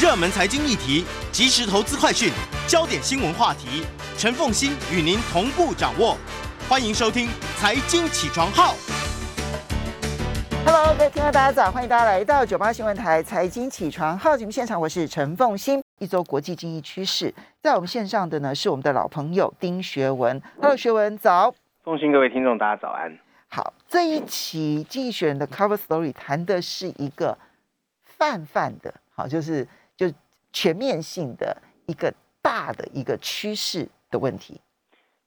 热门财经议题、即时投资快讯、焦点新闻话题，陈凤欣与您同步掌握。欢迎收听《财经起床号》。Hello，各位听众大家早，欢迎大家来到九八新闻台财经起床号节目现场，我是陈凤欣。一周国际经济趋势，在我们线上的呢是我们的老朋友丁学文。Hello，学文早。凤欣各位听众，大家早安。好，这一期《经济学人》的 Cover Story 谈的是一个泛泛的，好，就是就全面性的一个大的一个趋势的问题。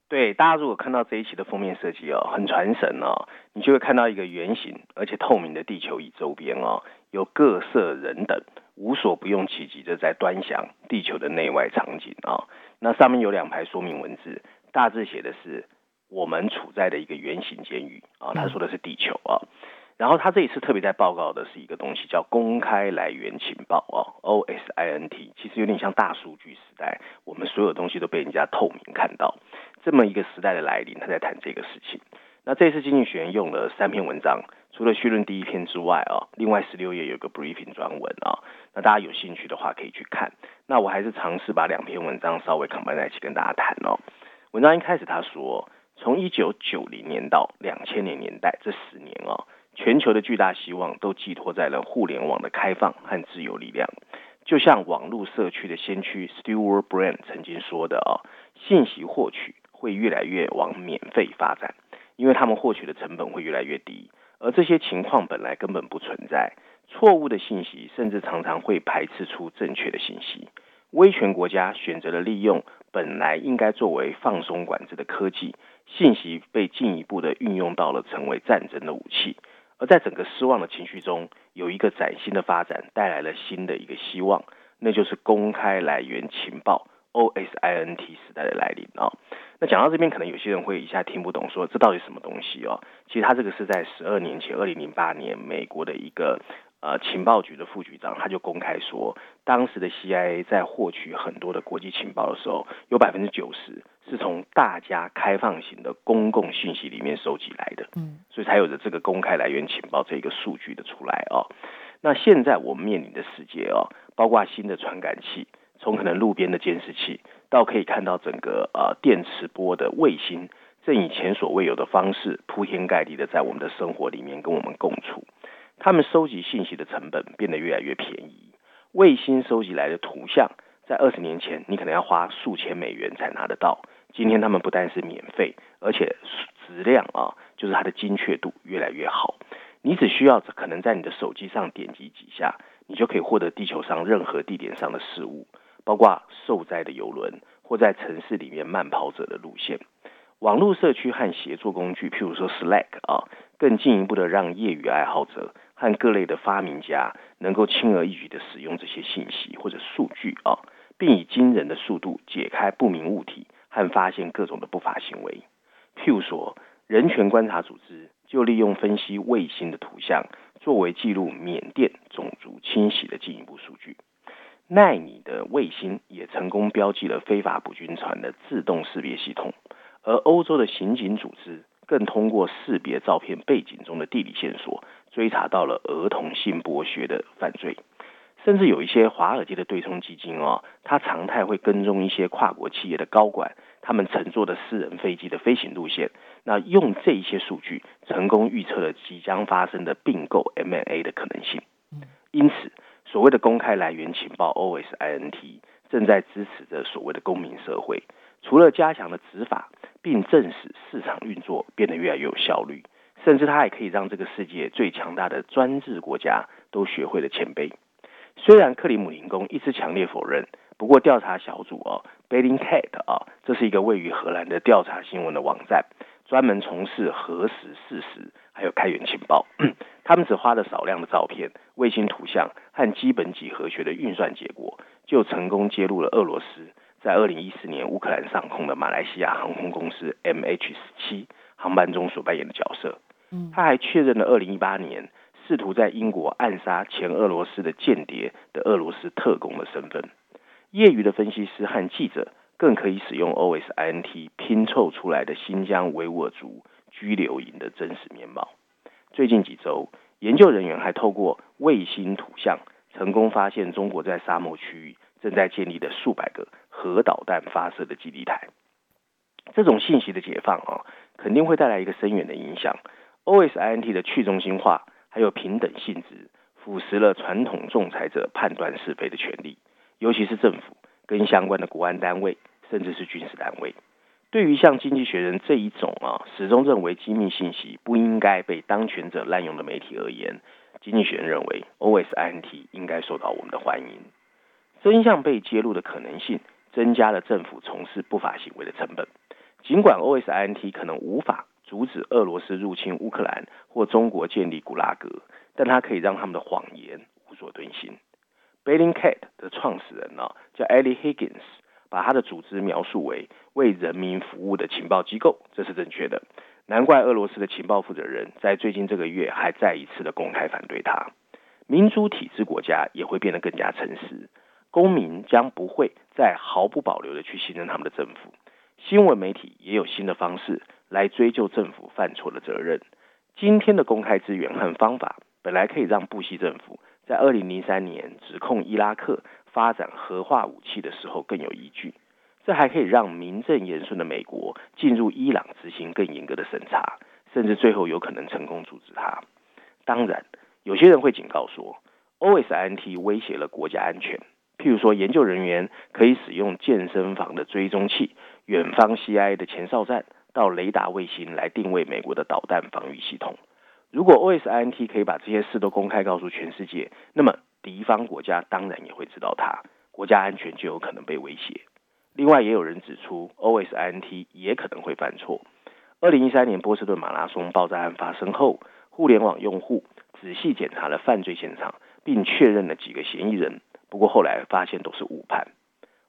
对，大家如果看到这一期的封面设计哦，很传神哦，你就会看到一个圆形而且透明的地球仪周边哦，有各色人等无所不用其极的在端详地球的内外场景啊、哦。那上面有两排说明文字，大致写的是我们处在的一个圆形监狱啊，他说的是地球啊。然后他这一次特别在报告的是一个东西，叫公开来源情报哦，OSINT，其实有点像大数据时代，我们所有东西都被人家透明看到，这么一个时代的来临，他在谈这个事情。那这次经济学院用了三篇文章，除了序论第一篇之外啊，另外十六页有个 briefing 专文啊，那大家有兴趣的话可以去看。那我还是尝试把两篇文章稍微 combine 在一起跟大家谈哦。文章一开始他说，从一九九零年到两千年年代这十年哦。全球的巨大希望都寄托在了互联网的开放和自由力量，就像网络社区的先驱 Stewart Brand 曾经说的啊，信息获取会越来越往免费发展，因为他们获取的成本会越来越低，而这些情况本来根本不存在，错误的信息甚至常常会排斥出正确的信息。威权国家选择了利用本来应该作为放松管制的科技，信息被进一步的运用到了成为战争的武器。而在整个失望的情绪中，有一个崭新的发展带来了新的一个希望，那就是公开来源情报 （OSINT） 时代的来临啊、哦。那讲到这边，可能有些人会一下听不懂，说这到底什么东西哦？其实它这个是在十二年前，二零零八年，美国的一个呃情报局的副局长，他就公开说，当时的 CIA 在获取很多的国际情报的时候，有百分之九十是从大家开放型的公共信息里面收集来的，嗯，所以才有着这个公开来源情报这个数据的出来哦。那现在我们面临的世界哦，包括新的传感器，从可能路边的监视器，到可以看到整个呃电磁波的卫星，正以前所未有的方式铺天盖地的在我们的生活里面跟我们共处。他们收集信息的成本变得越来越便宜，卫星收集来的图像，在二十年前你可能要花数千美元才拿得到。今天他们不但是免费，而且质量啊，就是它的精确度越来越好。你只需要可能在你的手机上点击几下，你就可以获得地球上任何地点上的事物，包括受灾的游轮或在城市里面慢跑者的路线。网络社区和协作工具，譬如说 Slack 啊，更进一步的让业余爱好者和各类的发明家能够轻而易举的使用这些信息或者数据啊，并以惊人的速度解开不明物体。和发现各种的不法行为，譬如说，人权观察组织就利用分析卫星的图像，作为记录缅甸种族清洗的进一步数据。奈米的卫星也成功标记了非法捕军船的自动识别系统，而欧洲的刑警组织更通过识别照片背景中的地理线索，追查到了儿童性剥削的犯罪。甚至有一些华尔街的对冲基金哦，它常态会跟踪一些跨国企业的高管，他们乘坐的私人飞机的飞行路线，那用这一些数据，成功预测了即将发生的并购 M&A 的可能性。因此，所谓的公开来源情报 OSINT 正在支持着所谓的公民社会，除了加强了执法，并证实市场运作变得越来越有效率，甚至它还可以让这个世界最强大的专制国家都学会了谦卑。虽然克里姆林宫一直强烈否认，不过调查小组哦 b e l l i n g c a t 啊，这是一个位于荷兰的调查新闻的网站，专门从事核实事实还有开源情报。他们只花了少量的照片、卫星图像和基本几何学的运算结果，就成功揭露了俄罗斯在二零一四年乌克兰上空的马来西亚航空公司 MH 十七航班中所扮演的角色。他还确认了二零一八年。试图在英国暗杀前俄罗斯的间谍的俄罗斯特工的身份，业余的分析师和记者更可以使用 OSINT 拼凑出来的新疆维吾尔族拘留营的真实面貌。最近几周，研究人员还透过卫星图像成功发现中国在沙漠区域正在建立的数百个核导弹发射的基地台。这种信息的解放啊，肯定会带来一个深远的影响。OSINT 的去中心化还有平等性质，腐蚀了传统仲裁者判断是非的权利，尤其是政府跟相关的国安单位，甚至是军事单位。对于像《经济学人》这一种啊，始终认为机密信息不应该被当权者滥用的媒体而言，《经济学人》认为 OSINT 应该受到我们的欢迎。真相被揭露的可能性，增加了政府从事不法行为的成本。尽管 OSINT 可能无法阻止俄罗斯入侵乌克兰或中国建立古拉格，但它可以让他们的谎言无所遁形。Bellingcat 的创始人呢，叫 Ellie Higgins，把他的组织描述为为人民服务的情报机构，这是正确的。难怪俄罗斯的情报负责人在最近这个月还再一次的公开反对他。民主体制国家也会变得更加诚实，公民将不会再毫不保留的去信任他们的政府。新闻媒体也有新的方式来追究政府犯错的责任。今天的公开资源和方法，本来可以让布希政府在二零零三年指控伊拉克发展核化武器的时候更有依据。这还可以让名正言顺的美国进入伊朗执行更严格的审查，甚至最后有可能成功阻止他。当然，有些人会警告说，OSINT 威胁了国家安全。譬如说，研究人员可以使用健身房的追踪器、远方 CIA 的前哨站到雷达卫星来定位美国的导弹防御系统。如果 OSINT 可以把这些事都公开告诉全世界，那么敌方国家当然也会知道它，国家安全就有可能被威胁。另外，也有人指出，OSINT 也可能会犯错。二零一三年波士顿马拉松爆炸案发生后，互联网用户仔细检查了犯罪现场，并确认了几个嫌疑人。不过后来发现都是误判，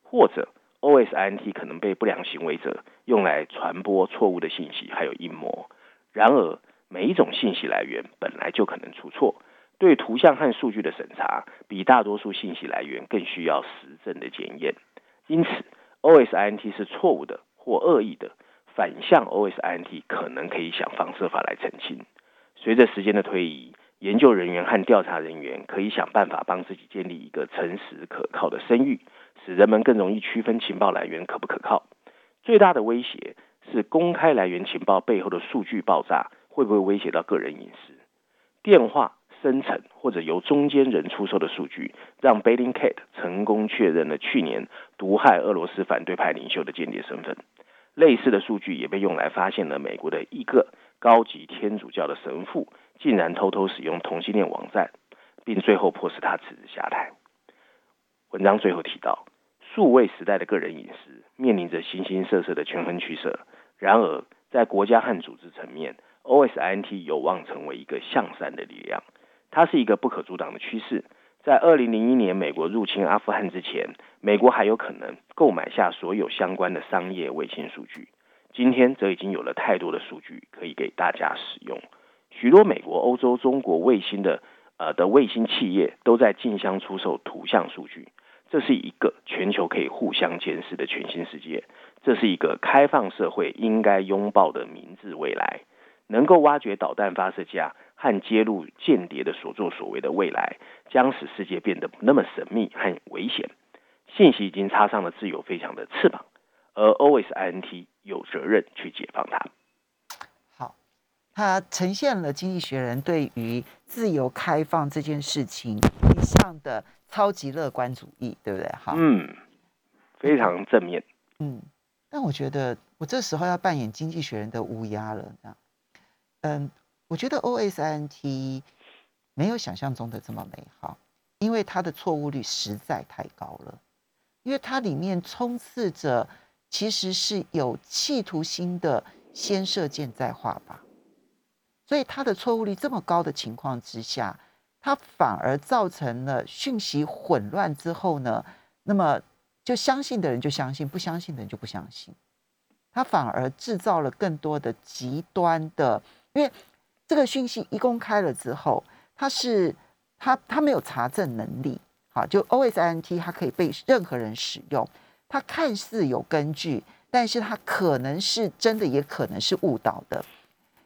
或者 OSINT 可能被不良行为者用来传播错误的信息，还有阴谋。然而，每一种信息来源本来就可能出错，对图像和数据的审查比大多数信息来源更需要实证的检验。因此，OSINT 是错误的或恶意的，反向 OSINT 可能可以想方设法来澄清。随着时间的推移。研究人员和调查人员可以想办法帮自己建立一个诚实可靠的声誉，使人们更容易区分情报来源可不可靠。最大的威胁是公开来源情报背后的数据爆炸会不会威胁到个人隐私？电话生成或者由中间人出售的数据，让 Bellingcat 成功确认了去年毒害俄罗斯反对派领袖的间谍身份。类似的数据也被用来发现了美国的一个高级天主教的神父。竟然偷偷使用同性恋网站，并最后迫使他辞职下台。文章最后提到，数位时代的个人隐私面临着形形色色的权衡取舍。然而，在国家和组织层面，OSINT 有望成为一个向善的力量。它是一个不可阻挡的趋势。在二零零一年美国入侵阿富汗之前，美国还有可能购买下所有相关的商业卫星数据。今天则已经有了太多的数据可以给大家使用。许多美国、欧洲、中国卫星的呃的卫星企业都在竞相出售图像数据，这是一个全球可以互相监视的全新世界。这是一个开放社会应该拥抱的明智未来。能够挖掘导弹发射架和揭露间谍的所作所为的未来，将使世界变得不那么神秘和危险。信息已经插上了自由飞翔的翅膀，而 OSINT 有责任去解放它。好它呈现了《经济学人》对于自由开放这件事情一向的超级乐观主义，对不对？哈，嗯，非常正面。嗯，但我觉得我这时候要扮演《经济学人》的乌鸦了。这样，嗯，我觉得 OSINT 没有想象中的这么美好，因为它的错误率实在太高了，因为它里面充斥着其实是有企图心的先射箭再画靶。所以它的错误率这么高的情况之下，它反而造成了讯息混乱之后呢，那么就相信的人就相信，不相信的人就不相信。它反而制造了更多的极端的，因为这个讯息一公开了之后，它是它它没有查证能力，好，就 OSINT 它可以被任何人使用，它看似有根据，但是它可能是真的，也可能是误导的。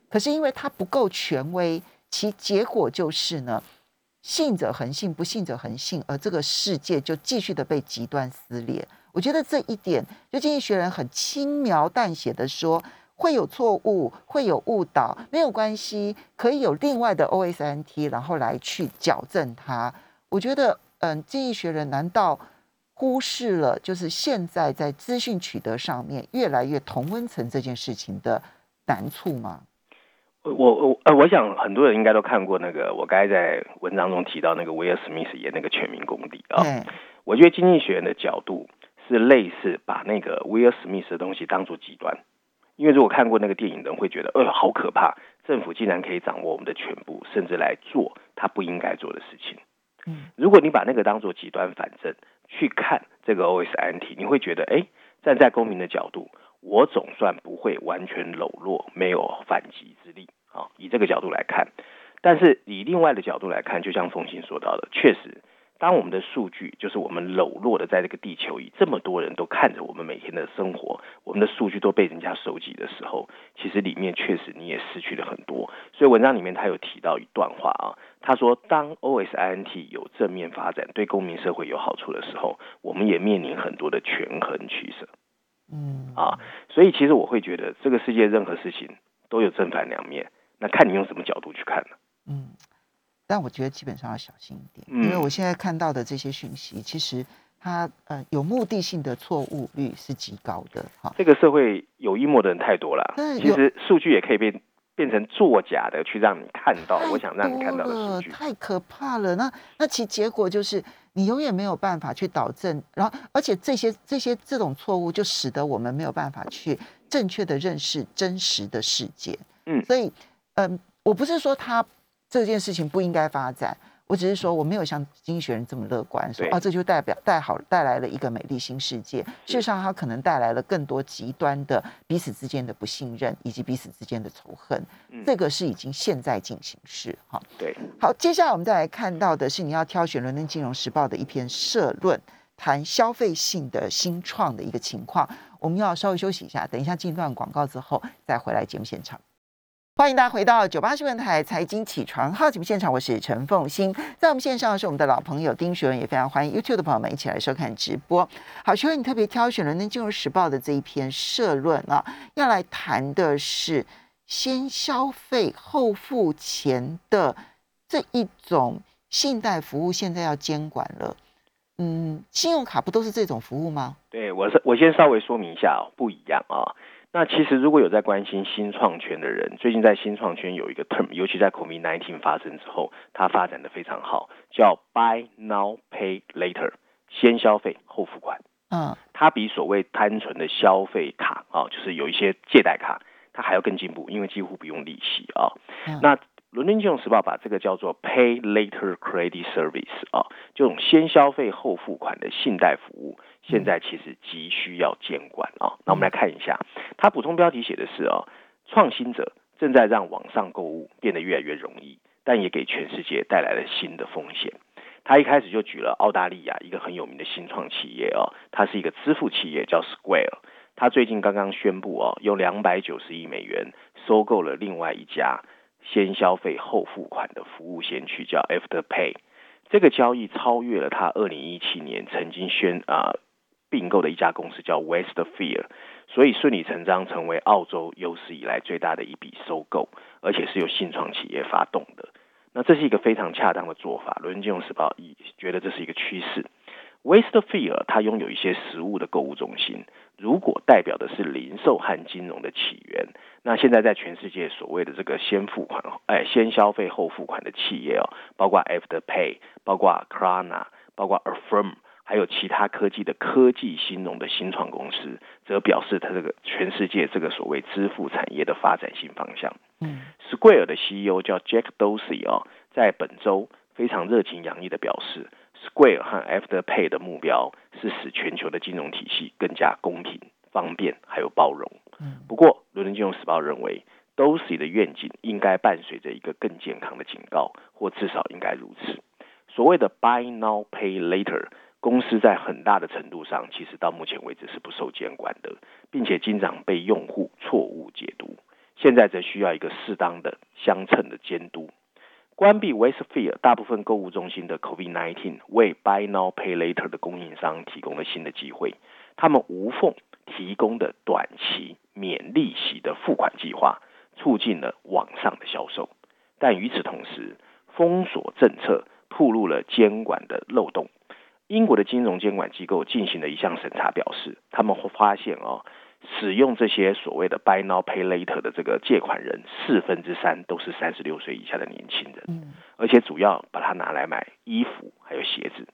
可是因为它不够权威，其结果就是呢，信者恒信，不信者恒信，而这个世界就继续的被极端撕裂。我觉得这一点，就经济学人很轻描淡写的说，会有错误，会有误导，没有关系，可以有另外的 OSNT，然后来去矫正它。我觉得，嗯，经济学人难道忽视了就是现在在资讯取得上面越来越同温层这件事情的难处吗？我我呃，我想很多人应该都看过那个，我刚才在文章中提到那个威尔史密斯演那个《全民公敌》啊。嗯我觉得经济学人的角度是类似把那个威尔史密斯的东西当做极端，因为如果看过那个电影的人会觉得，呃，好可怕，政府竟然可以掌握我们的全部，甚至来做他不应该做的事情。嗯，如果你把那个当做极端反正去看这个 O S N T，你会觉得，哎，站在公民的角度。我总算不会完全裸落，没有反击之力啊！以这个角度来看，但是以另外的角度来看，就像凤欣说到的，确实，当我们的数据就是我们裸落的在这个地球仪，这么多人都看着我们每天的生活，我们的数据都被人家收集的时候，其实里面确实你也失去了很多。所以文章里面他有提到一段话啊，他说，当 OSINT 有正面发展，对公民社会有好处的时候，我们也面临很多的权衡取舍。嗯啊，所以其实我会觉得这个世界任何事情都有正反两面，那看你用什么角度去看呢？嗯，但我觉得基本上要小心一点，因为我现在看到的这些讯息，其实它呃有目的性的错误率是极高的。哈，这个社会有阴谋的人太多了，其实数据也可以被。变成作假的去让你看到，我想让你看到的数据太可怕了。那那其结果就是你永远没有办法去导正，然后而且这些这些这种错误就使得我们没有办法去正确的认识真实的世界。嗯，所以嗯，我不是说他这件事情不应该发展。我只是说，我没有像经济学人这么乐观，说啊，这就代表带好带来了一个美丽新世界。事实上，它可能带来了更多极端的彼此之间的不信任，以及彼此之间的仇恨。这个是已经现在进行式。哈，对。好，接下来我们再来看到的是，你要挑选《伦敦金融时报》的一篇社论，谈消费性的新创的一个情况。我们要稍微休息一下，等一下进一段广告之后再回来节目现场。欢迎大家回到九八新闻台财经起床号节目现场，我是陈凤欣，在我们线上是我们的老朋友丁学文，也非常欢迎 YouTube 的朋友们一起来收看直播。好，学文，你特别挑选了《伦敦金融时报》的这一篇社论啊，要来谈的是先消费后付钱的这一种信贷服务，现在要监管了。嗯，信用卡不都是这种服务吗？对，我是我先稍微说明一下哦，不一样啊。那其实如果有在关心新创圈的人，最近在新创圈有一个 term，尤其在 COVID-19 发生之后，它发展的非常好，叫 Buy Now Pay Later，先消费后付款。嗯，它比所谓单纯的消费卡啊，就是有一些借贷卡，它还要更进步，因为几乎不用利息啊。那伦敦金融时报把这个叫做 Pay Later Credit Service 啊，这种先消费后付款的信贷服务。现在其实急需要监管啊，那我们来看一下，它补充标题写的是啊，创新者正在让网上购物变得越来越容易，但也给全世界带来了新的风险。他一开始就举了澳大利亚一个很有名的新创企业哦，它是一个支付企业叫 Square，它最近刚刚宣布哦，用两百九十亿美元收购了另外一家先消费后付款的服务先驱叫 Afterpay，这个交易超越了他二零一七年曾经宣啊。并购的一家公司叫 Westfield，所以顺理成章成为澳洲有史以来最大的一笔收购，而且是由新创企业发动的。那这是一个非常恰当的做法。伦敦金融时报也觉得这是一个趋势。Westfield 它拥有一些实物的购物中心，如果代表的是零售和金融的起源，那现在在全世界所谓的这个先付款，哎，先消费后付款的企业哦，包括 Afterpay，包括 Klarna，包括 Affirm。还有其他科技的科技新融的新创公司，则表示它这个全世界这个所谓支付产业的发展新方向。嗯，Square 的 CEO 叫 Jack Dorsey 哦，在本周非常热情洋溢的表示，Square 和 Afterpay 的目标是使全球的金融体系更加公平、方便还有包容。嗯，不过伦敦金融时报认为，Dorsey 的愿景应该伴随着一个更健康的警告，或至少应该如此。所谓的 Buy Now Pay Later。公司在很大的程度上，其实到目前为止是不受监管的，并且经常被用户错误解读。现在则需要一个适当的相称的监督。关闭 Westfield 大部分购物中心的 COVID-19，为 Buy Now Pay Later 的供应商提供了新的机会。他们无缝提供的短期免利息的付款计划，促进了网上的销售。但与此同时，封锁政策暴露了监管的漏洞。英国的金融监管机构进行了一项审查，表示他们会发现哦。使用这些所谓的 Buy Now Pay Later 的这个借款人，四分之三都是三十六岁以下的年轻人，嗯，而且主要把它拿来买衣服还有鞋子。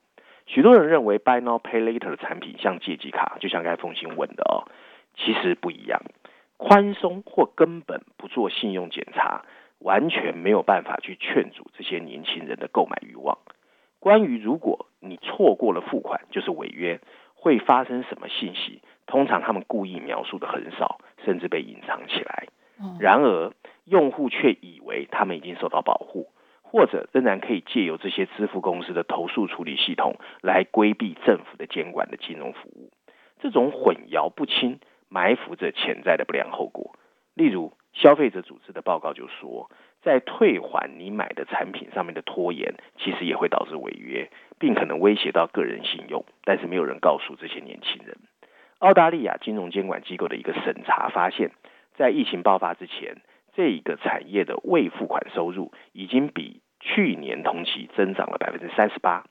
许多人认为 Buy Now Pay Later 的产品像借记卡，就像该封信问的哦，其实不一样，宽松或根本不做信用检查，完全没有办法去劝阻这些年轻人的购买欲望。关于如果你错过了付款就是违约，会发生什么信息？通常他们故意描述的很少，甚至被隐藏起来。然而，用户却以为他们已经受到保护，或者仍然可以借由这些支付公司的投诉处理系统来规避政府的监管的金融服务。这种混淆不清，埋伏着潜在的不良后果。例如，消费者组织的报告就说，在退还你买的产品上面的拖延，其实也会导致违约，并可能威胁到个人信用。但是，没有人告诉这些年轻人。澳大利亚金融监管机构的一个审查发现，在疫情爆发之前，这一个产业的未付款收入已经比去年同期增长了百分之三十八。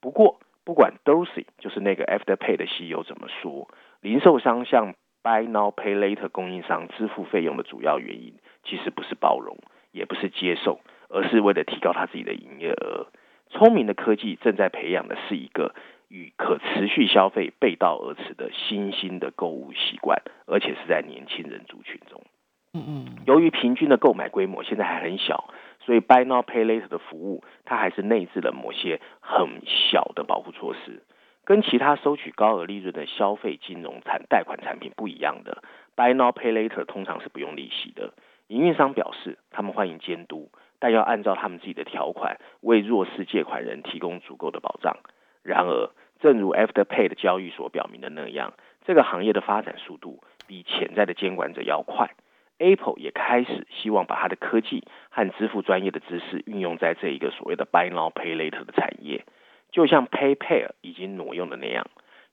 不过，不管 Dorsey 就是那个 Afterpay 的 CEO 怎么说，零售商向 Buy Now Pay Later 供应商支付费用的主要原因，其实不是包容，也不是接受，而是为了提高他自己的营业额。聪明的科技正在培养的是一个。与可持续消费背道而驰的新兴的购物习惯，而且是在年轻人族群中。嗯嗯。由于平均的购买规模现在还很小，所以 Buy Now Pay Later 的服务，它还是内置了某些很小的保护措施。跟其他收取高额利润的消费金融产贷款产品不一样的，Buy Now Pay Later 通常是不用利息的。营运商表示，他们欢迎监督，但要按照他们自己的条款，为弱势借款人提供足够的保障。然而，正如 Afterpay 的交易所表明的那样，这个行业的发展速度比潜在的监管者要快。Apple 也开始希望把它的科技和支付专业的知识运用在这一个所谓的 Buy Now Pay Later 的产业，就像 PayPal 已经挪用的那样。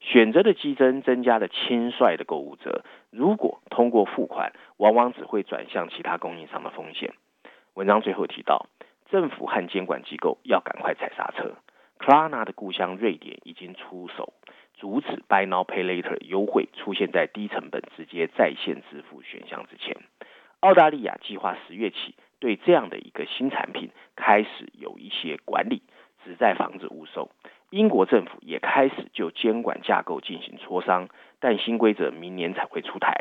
选择的激增增加了轻率的购物者，如果通过付款，往往只会转向其他供应商的风险。文章最后提到，政府和监管机构要赶快踩刹车。克拉纳的故乡瑞典已经出手阻止 Buy Now Pay Later 优惠出现在低成本直接在线支付选项之前。澳大利亚计划十月起对这样的一个新产品开始有一些管理，旨在防止误售。英国政府也开始就监管架构进行磋商，但新规则明年才会出台。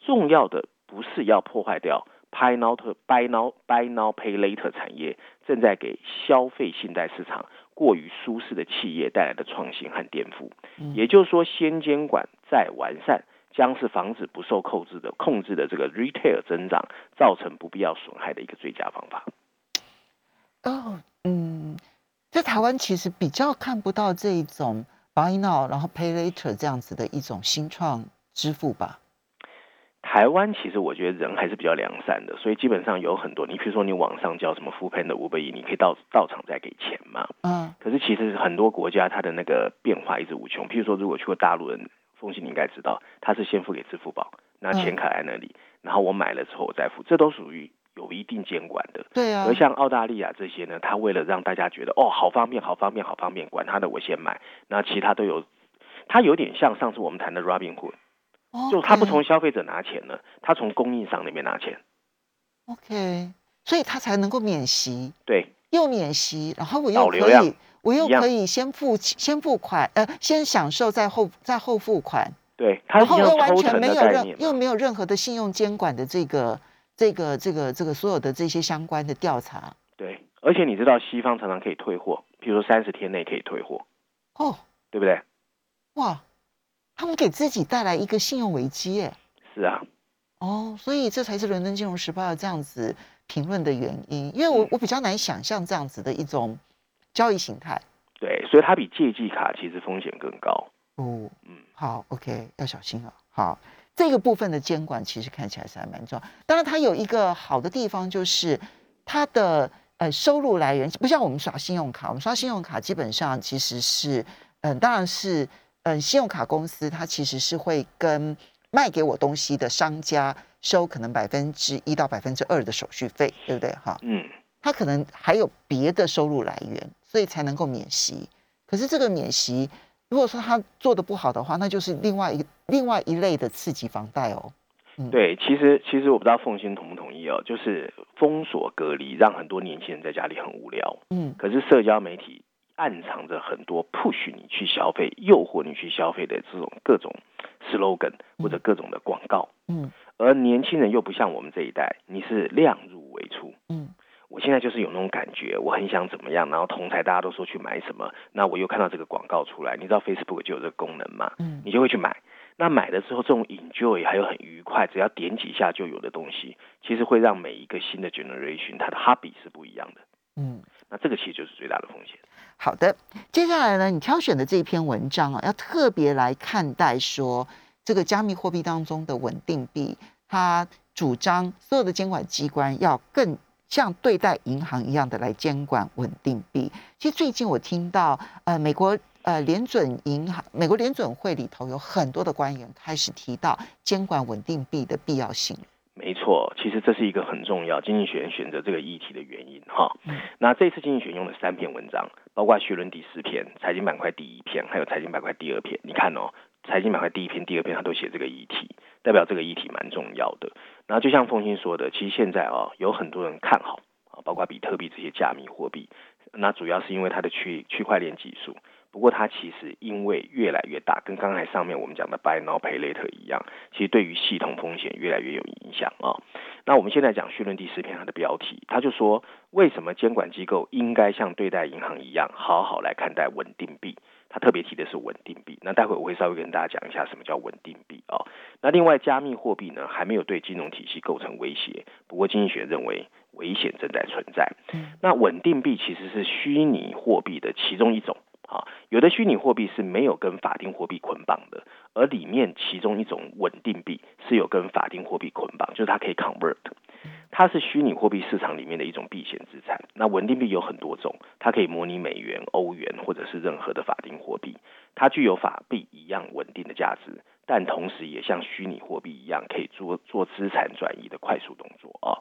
重要的不是要破坏掉 Buy Now Buy Now Buy Now Pay Later 产业正在给消费信贷市场。过于舒适的企业带来的创新和颠覆，也就是说，先监管再完善，将是防止不受控制的控制的这个 retail 增长造成不必要损害的一个最佳方法。哦，嗯，在台湾其实比较看不到这一种 buy now 然后 pay later 这样子的一种新创支付吧。台湾其实我觉得人还是比较良善的，所以基本上有很多，你比如说你网上叫什么 Food Panda、五百亿，你可以到到场再给钱嘛。嗯。可是其实很多国家它的那个变化一直无穷。譬如说，如果去过大陆人，风信你应该知道，他是先付给支付宝，那钱卡在那里，然后我买了之后我再付，这都属于有一定监管的。对啊。而像澳大利亚这些呢，他为了让大家觉得哦好方便、好方便、好方便，管他的我先买，那其他都有，它有点像上次我们谈的 Robinhood。就他不从消费者拿钱呢，他从供应商那边拿钱。OK，所以他才能够免息。对，又免息，然后我又可以，我又可以先付先付款，呃，先享受再后再后付款。对，然后又完全没有任又没有任何的信用监管的这个这个这个这个所有的这些相关的调查。对，而且你知道西方常常可以退货，比如说三十天内可以退货。哦，对不对？哇。他们给自己带来一个信用危机，哎，是啊，哦，所以这才是伦敦金融时报要这样子评论的原因，因为我我比较难想象这样子的一种交易形态。对，所以它比借记卡其实风险更高。哦，嗯，好，OK，要小心啊。好，这个部分的监管其实看起来是还蛮重要。当然，它有一个好的地方，就是它的呃收入来源，不像我们刷信用卡，我们刷信用卡基本上其实是，嗯，当然是，嗯，信用卡公司它其实是会跟卖给我东西的商家收可能百分之一到百分之二的手续费，对不对？哈，嗯，它可能还有别的收入来源，所以才能够免息。可是这个免息，如果说他做的不好的话，那就是另外一另外一类的刺激房贷哦。对，其实其实我不知道凤欣同不同意哦，就是封锁隔离，让很多年轻人在家里很无聊。嗯，可是社交媒体暗藏着很多 push 你去消费、诱惑你去消费的这种各种 slogan 或者各种的广告。嗯，而年轻人又不像我们这一代，你是量入为出。嗯，我现在就是有那种感觉，我很想怎么样，然后同台大家都说去买什么，那我又看到这个广告出来，你知道 Facebook 就有这个功能嘛？嗯，你就会去买。那买了之后，这种 enjoy 还有很愉快，只要点几下就有的东西，其实会让每一个新的 generation 它的 hobby 是不一样的。嗯，那这个其实就是最大的风险。好的，接下来呢，你挑选的这篇文章啊，要特别来看待说这个加密货币当中的稳定币，它主张所有的监管机关要更像对待银行一样的来监管稳定币。其实最近我听到，呃，美国。呃，联准银行、美国联准会里头有很多的官员开始提到监管稳定币的必要性。没错，其实这是一个很重要经济学人选择这个议题的原因哈。那这次经济学用了三篇文章，包括学论第四篇、财经板块第一篇，还有财经板块第二篇。你看哦，财经板块第一篇、第二篇，他都写这个议题，代表这个议题蛮重要的。然后就像凤欣说的，其实现在啊，有很多人看好啊，包括比特币这些加密货币，那主要是因为它的区区块链技术。不过它其实因为越来越大，跟刚才上面我们讲的 Buy Now Pay Later 一样，其实对于系统风险越来越有影响啊。那我们现在讲序论第四篇它的标题，他就说为什么监管机构应该像对待银行一样，好好来看待稳定币。他特别提的是稳定币。那待会我会稍微跟大家讲一下什么叫稳定币啊。那另外加密货币呢，还没有对金融体系构成威胁，不过经济学认为危险正在存在。那稳定币其实是虚拟货币的其中一种。啊，有的虚拟货币是没有跟法定货币捆绑的，而里面其中一种稳定币是有跟法定货币捆绑，就是它可以 convert，它是虚拟货币市场里面的一种避险资产。那稳定币有很多种，它可以模拟美元、欧元或者是任何的法定货币，它具有法币一样稳定的价值，但同时也像虚拟货币一样可以做做资产转移的快速动作啊。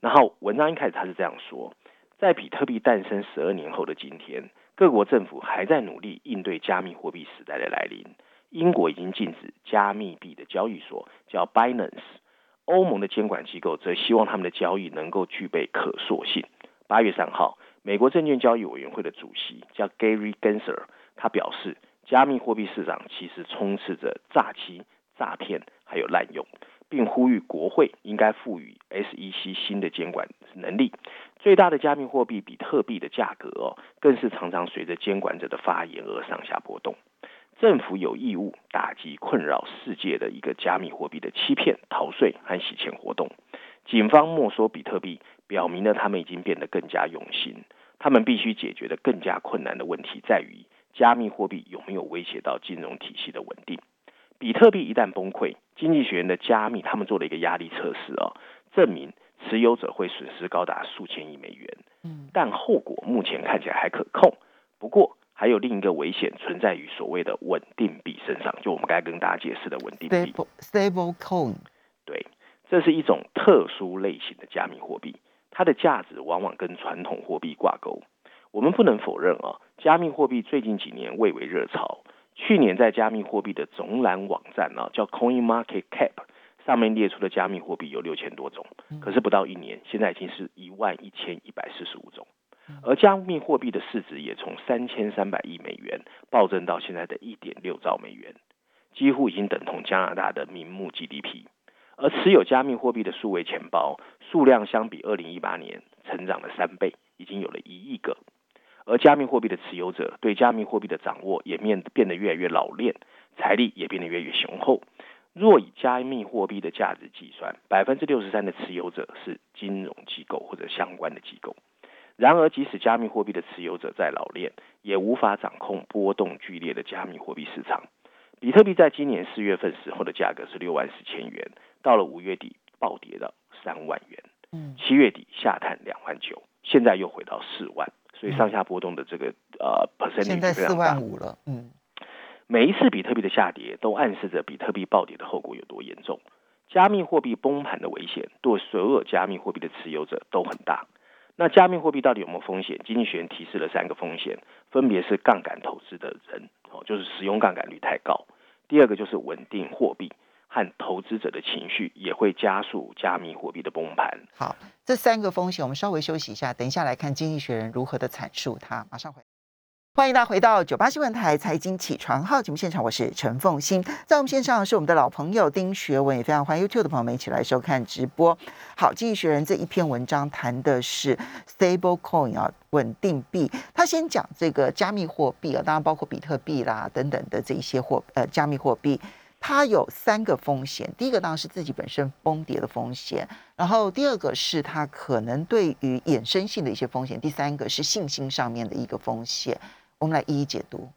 然后文章一开始他是这样说，在比特币诞生十二年后的今天。各国政府还在努力应对加密货币时代的来临。英国已经禁止加密币的交易所，叫 Binance。欧盟的监管机构则希望他们的交易能够具备可塑性。八月三号，美国证券交易委员会的主席叫 Gary Gensler，他表示，加密货币市场其实充斥着诈欺、诈骗还有滥用。并呼吁国会应该赋予 SEC 新的监管能力。最大的加密货币比特币的价格哦，更是常常随着监管者的发言而上下波动。政府有义务打击困扰世界的一个加密货币的欺骗、逃税和洗钱活动。警方没收比特币，表明了他们已经变得更加用心。他们必须解决的更加困难的问题在于，加密货币有没有威胁到金融体系的稳定？比特币一旦崩溃，经济学院的加密他们做了一个压力测试啊，证明持有者会损失高达数千亿美元。嗯，但后果目前看起来还可控。不过，还有另一个危险存在于所谓的稳定币身上，就我们刚才跟大家解释的稳定币。Stable coin。对，这是一种特殊类型的加密货币，它的价值往往跟传统货币挂钩。我们不能否认啊，加密货币最近几年蔚为热潮。去年在加密货币的总览网站呢，叫 Coin Market Cap，上面列出的加密货币有六千多种，可是不到一年，现在已经是一万一千一百四十五种，而加密货币的市值也从三千三百亿美元暴增到现在的一点六兆美元，几乎已经等同加拿大的名目 GDP。而持有加密货币的数位钱包数量相比二零一八年成长了三倍，已经有了一亿个。而加密货币的持有者对加密货币的掌握也变变得越来越老练，财力也变得越来越雄厚。若以加密货币的价值计算，百分之六十三的持有者是金融机构或者相关的机构。然而，即使加密货币的持有者再老练，也无法掌控波动剧烈的加密货币市场。比特币在今年四月份时候的价格是六万四千元，到了五月底暴跌到三万元，七月底下探两万九。现在又回到四万，所以上下波动的这个呃 percent 现在四万五了，嗯。每一次比特币的下跌，都暗示着比特币暴跌的后果有多严重。加密货币崩盘的危险，对所有加密货币的持有者都很大。那加密货币到底有没有风险？经济学人提示了三个风险，分别是杠杆投资的人，哦，就是使用杠杆率太高；第二个就是稳定货币和投资者的情绪，也会加速加密货币的崩盘。好，这三个风险，我们稍微休息一下，等一下来看经济学人如何的阐述它。马上回。欢迎大家回到九八新闻台财经起床号节目现场，我是陈凤欣，在我们线上是我们的老朋友丁学文，也非常欢迎 YouTube 的朋友们一起来收看直播。好，经济学人这一篇文章谈的是 stable coin 啊，稳定币。他先讲这个加密货币啊，当然包括比特币啦等等的这一些货呃加密货币，它有三个风险。第一个当然是自己本身崩跌的风险，然后第二个是它可能对于衍生性的一些风险，第三个是信心上面的一个风险。我们来一一解读。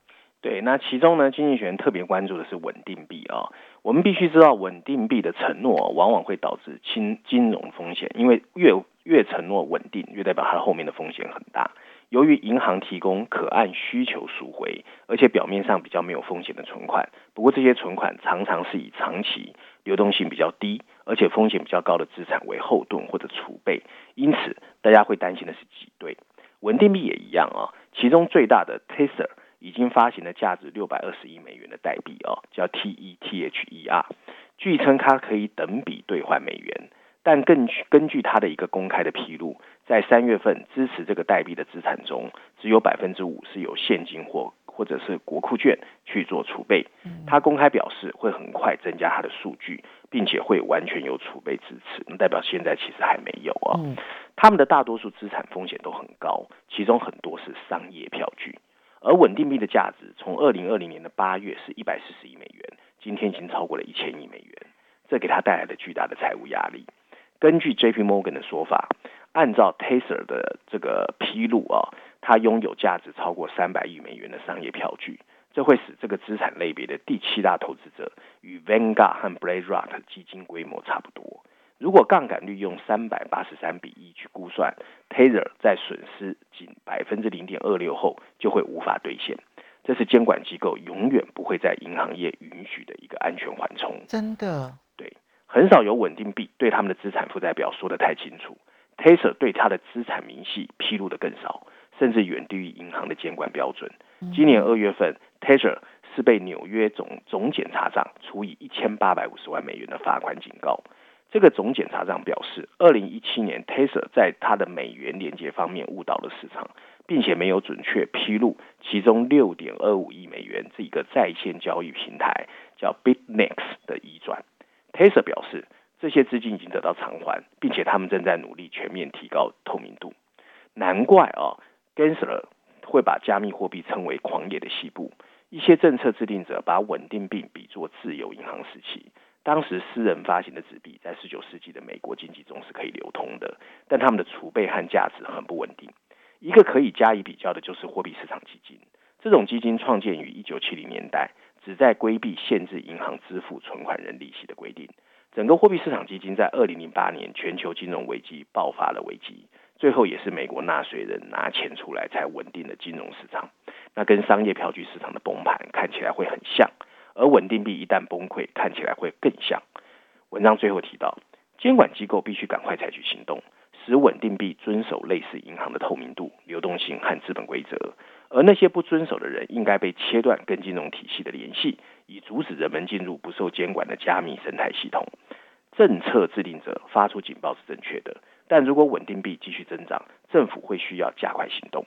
对，那其中呢，经济学人特别关注的是稳定币啊。我们必须知道，稳定币的承诺往往会导致金金融风险，因为越越承诺稳定，越代表它后面的风险很大。由于银行提供可按需求赎回，而且表面上比较没有风险的存款，不过这些存款常常是以长期流动性比较低，而且风险比较高的资产为后盾或者储备，因此大家会担心的是挤兑。稳定币也一样啊。其中最大的 Tether 已经发行了价值六百二十亿美元的代币哦，叫 TETHER，据称它可以等比兑换美元，但根据根据它的一个公开的披露，在三月份支持这个代币的资产中，只有百分之五是有现金或或者是国库券去做储备。他公开表示会很快增加他的数据，并且会完全有储备支持，那代表现在其实还没有啊。他们的大多数资产风险都很高，其中很多是商业票据。而稳定币的价值从二零二零年的八月是一百四十亿美元，今天已经超过了一千亿美元，这给他带来了巨大的财务压力。根据 J.P. Morgan 的说法，按照 Taser 的这个披露啊，他拥有价值超过三百亿美元的商业票据，这会使这个资产类别的第七大投资者与 Vanguard 和 BlackRock 基金规模差不多。如果杠杆率用三百八十三比一去估算，Taser 在损失仅百分之零点二六后就会无法兑现，这是监管机构永远不会在银行业允许的一个安全缓冲。真的，很少有稳定币对他们的资产负债表说得太清楚。Tether 对它的资产明细披露的更少，甚至远低于银行的监管标准。今年二月份，Tether 是被纽约总总检察长处以一千八百五十万美元的罚款警告。这个总检察长表示，二零一七年 Tether 在它的美元连接方面误导了市场，并且没有准确披露其中六点二五亿美元这个在线交易平台叫 BitNex 的移转。Taser 表示，这些资金已经得到偿还，并且他们正在努力全面提高透明度。难怪啊，Gensler 会把加密货币称为狂野的西部。一些政策制定者把稳定币比作自由银行时期。当时私人发行的纸币在十九世纪的美国经济中是可以流通的，但他们的储备和价值很不稳定。一个可以加以比较的就是货币市场基金。这种基金创建于一九七零年代，旨在规避限制银行支付存款人利息的规定。整个货币市场基金在二零零八年全球金融危机爆发了危机，最后也是美国纳税人拿钱出来才稳定的金融市场。那跟商业票据市场的崩盘看起来会很像。而稳定币一旦崩溃，看起来会更像。文章最后提到，监管机构必须赶快采取行动，使稳定币遵守类似银行的透明度、流动性和资本规则。而那些不遵守的人，应该被切断跟金融体系的联系，以阻止人们进入不受监管的加密生态系统。政策制定者发出警报是正确的，但如果稳定币继续增长，政府会需要加快行动。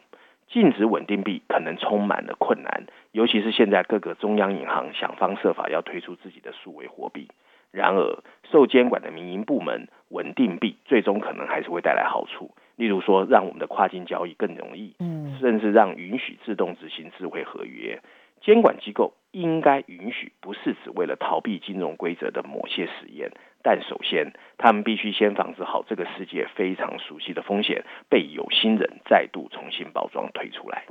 禁止稳定币可能充满了困难，尤其是现在各个中央银行想方设法要推出自己的数位货币。然而，受监管的民营部门，稳定币最终可能还是会带来好处，例如说让我们的跨境交易更容易，嗯，甚至让允许自动执行智慧合约。监管机构应该允许，不是只为了逃避金融规则的某些实验，但首先，他们必须先防止好这个世界非常熟悉的风险被有心人再度重新包装推出来。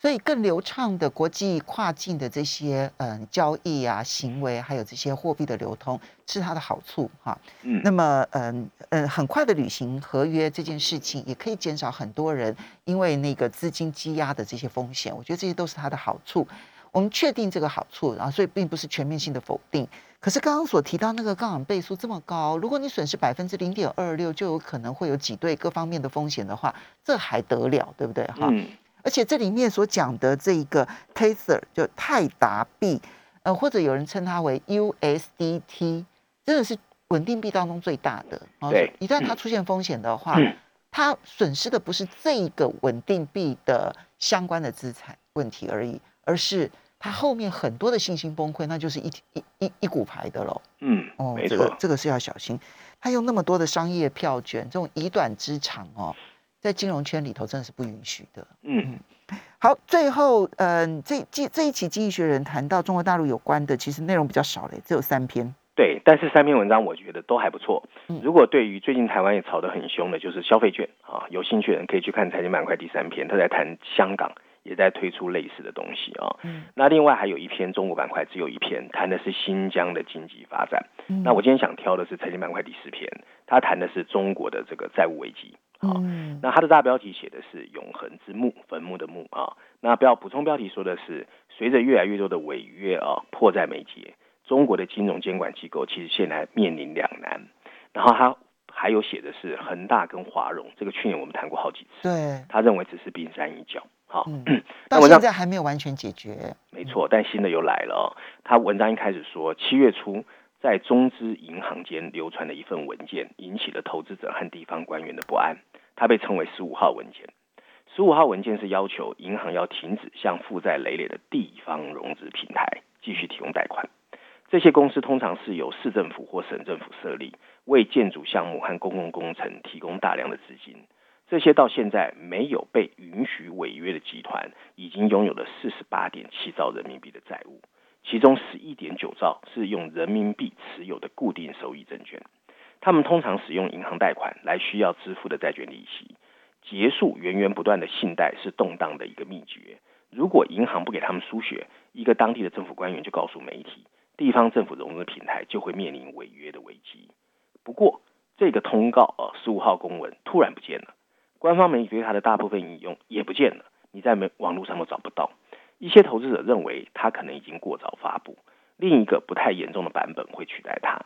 所以更流畅的国际跨境的这些嗯交易啊行为，还有这些货币的流通是它的好处哈。嗯，那么嗯嗯，很快的履行合约这件事情，也可以减少很多人因为那个资金积压的这些风险。我觉得这些都是它的好处。我们确定这个好处，然后所以并不是全面性的否定。可是刚刚所提到那个杠杆倍数这么高，如果你损失百分之零点二六，就有可能会有挤兑各方面的风险的话，这还得了，对不对？哈。而且这里面所讲的这一个 Tether 就泰达币，呃，或者有人称它为 USDT，真的是稳定币当中最大的。对，一旦它出现风险的话，它损失的不是这一个稳定币的相关的资产问题而已，而是它后面很多的信心崩溃，那就是一一一一股牌的喽。嗯，哦，这个这个是要小心。他用那么多的商业票卷，这种以短之长哦。在金融圈里头，真的是不允许的。嗯，好，最后，嗯，这这这一期《经济学人》谈到中国大陆有关的，其实内容比较少嘞，只有三篇。对，但是三篇文章我觉得都还不错。如果对于最近台湾也炒得很凶的，就是消费券啊，有兴趣的人可以去看财经板块第三篇，他在谈香港也在推出类似的东西啊。嗯，那另外还有一篇中国板块只有一篇，谈的是新疆的经济发展。嗯那我今天想挑的是财经板块第四篇，他谈的是中国的这个债务危机。好，那它的大标题写的是“永恒之墓”，坟墓的墓啊。那标补充标题说的是，随着越来越多的违约啊迫在眉睫，中国的金融监管机构其实现在面临两难。然后他还有写的是恒大跟华融，这个去年我们谈过好几次。对，他认为只是冰山一角。好，到现在还没有完全解决。没错，但新的又来了。他文章一开始说，七月初。在中资银行间流传的一份文件，引起了投资者和地方官员的不安。它被称为“十五号文件”。十五号文件是要求银行要停止向负债累累的地方融资平台继续提供贷款。这些公司通常是由市政府或省政府设立，为建筑项目和公共工程提供大量的资金。这些到现在没有被允许违约的集团，已经拥有了四十八点七兆人民币的债务。其中十一点九兆是用人民币持有的固定收益证券，他们通常使用银行贷款来需要支付的债券利息。结束源源不断的信贷是动荡的一个秘诀。如果银行不给他们输血，一个当地的政府官员就告诉媒体，地方政府融资平台就会面临违约的危机。不过，这个通告啊，十五号公文突然不见了，官方媒体对它的大部分引用也不见了，你在网网络上都找不到。一些投资者认为它可能已经过早发布，另一个不太严重的版本会取代它。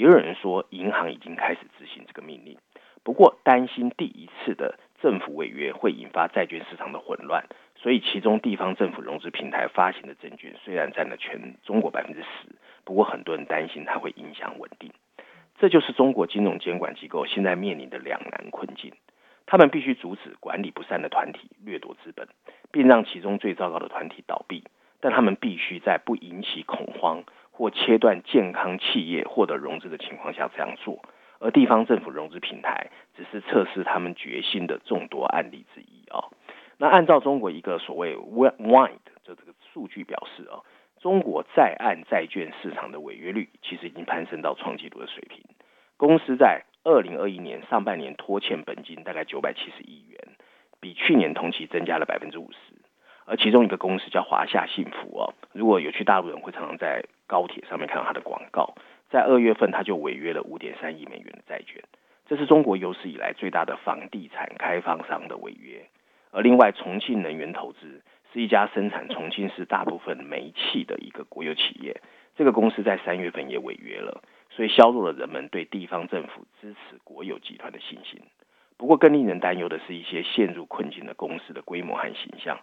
也有人说银行已经开始执行这个命令，不过担心第一次的政府违约会引发债券市场的混乱，所以其中地方政府融资平台发行的证券虽然占了全中国百分之十，不过很多人担心它会影响稳定。这就是中国金融监管机构现在面临的两难困境。他们必须阻止管理不善的团体掠夺资本，并让其中最糟糕的团体倒闭。但他们必须在不引起恐慌或切断健康企业获得融资的情况下这样做。而地方政府融资平台只是测试他们决心的众多案例之一啊。那按照中国一个所谓 “wide” 的这个数据表示啊，中国在岸债券市场的违约率其实已经攀升到创纪录的水平。公司在二零二一年上半年拖欠本金大概九百七十亿元，比去年同期增加了百分之五十。而其中一个公司叫华夏幸福哦，如果有去大陆人会常常在高铁上面看到它的广告，在二月份它就违约了五点三亿美元的债券，这是中国有史以来最大的房地产开发商的违约。而另外，重庆能源投资是一家生产重庆市大部分煤气的一个国有企业，这个公司在三月份也违约了。所以削弱了人们对地方政府支持国有集团的信心。不过，更令人担忧的是一些陷入困境的公司的规模和形象。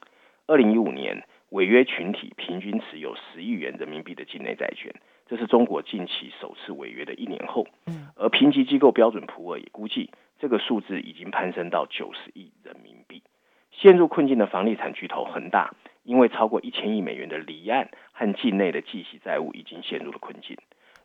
二零一五年，违约群体平均持有十亿元人民币的境内债券，这是中国近期首次违约的一年后。而评级机构标准普尔也估计，这个数字已经攀升到九十亿人民币。陷入困境的房地产巨头恒大，因为超过一千亿美元的离岸和境内的计息债务，已经陷入了困境。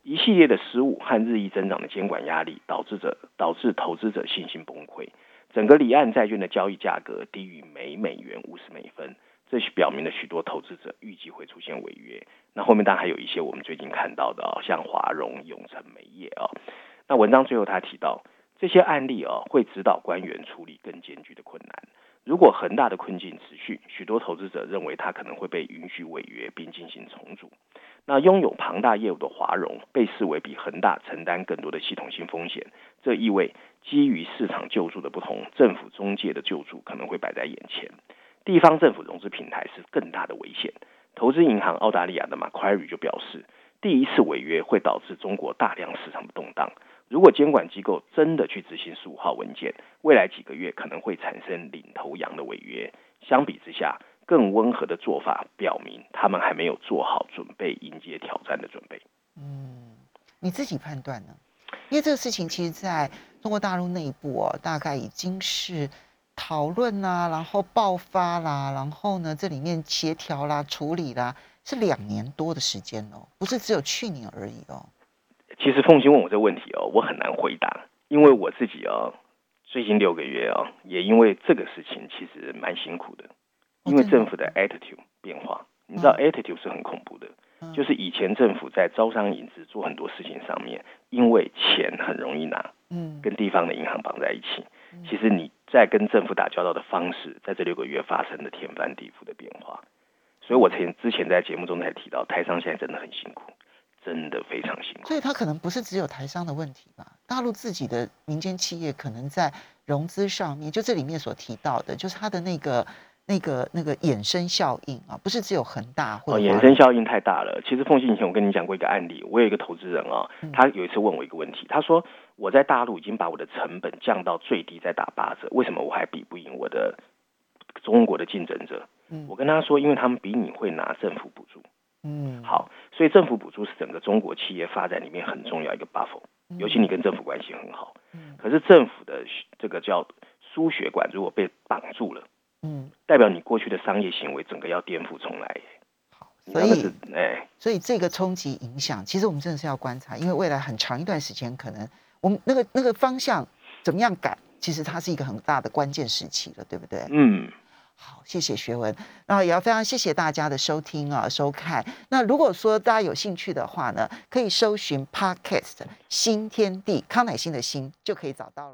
一系列的失误和日益增长的监管压力，导致者导致投资者信心崩溃。整个离岸债券的交易价格低于每美元五十美分，这表明了许多投资者预计会出现违约。那后面当然还有一些我们最近看到的啊，像华融、永成煤业啊。那文章最后他提到，这些案例啊会指导官员处理更艰巨的困难。如果恒大的困境持续，许多投资者认为它可能会被允许违约并进行重组。那拥有庞大业务的华融被视为比恒大承担更多的系统性风险，这意味基于市场救助的不同，政府中介的救助可能会摆在眼前。地方政府融资平台是更大的危险。投资银行澳大利亚的 Macquarie 就表示，第一次违约会导致中国大量市场的动荡。如果监管机构真的去执行十五号文件，未来几个月可能会产生领头羊的违约。相比之下，更温和的做法表明他们还没有做好准备迎接挑战的准备。嗯，你自己判断呢？因为这个事情其实在中国大陆内部哦，大概已经是讨论啦，然后爆发啦，然后呢，这里面协调啦、处理啦，是两年多的时间哦，不是只有去年而已哦。其实凤欣问我这个问题哦，我很难回答，因为我自己哦，最近六个月哦，也因为这个事情其实蛮辛苦的，因为政府的？attitude 变化，你知道 attitude 是很恐怖的，就是以前政府在招商引资做很多事情上面，因为钱很容易拿，嗯，跟地方的银行绑在一起，其实你在跟政府打交道的方式，在这六个月发生了天翻地覆的变化，所以我前之前在节目中才提到，台商现在真的很辛苦。真的非常辛苦，所以它可能不是只有台商的问题吧？大陆自己的民间企业可能在融资上面，就这里面所提到的，就是它的那个、那个、那个衍生效应啊，不是只有恒大或者衍生效应太大了。其实凤信以前我跟你讲过一个案例，我有一个投资人啊，他有一次问我一个问题，他说我在大陆已经把我的成本降到最低，再打八折，为什么我还比不赢我的中国的竞争者？嗯我跟他说，因为他们比你会拿政府补助。嗯，好，所以政府补助是整个中国企业发展里面很重要一个 buffer，尤其你跟政府关系很好。嗯，可是政府的这个叫输血管如果被绑住了，嗯，代表你过去的商业行为整个要颠覆重来。好，所以哎，所以这个冲击影响，其实我们真的是要观察，因为未来很长一段时间，可能我们那个那个方向怎么样改，其实它是一个很大的关键时期了，对不对？嗯。好，谢谢学文，那也要非常谢谢大家的收听啊、收看。那如果说大家有兴趣的话呢，可以搜寻 Podcast 新天地康乃馨的新就可以找到了。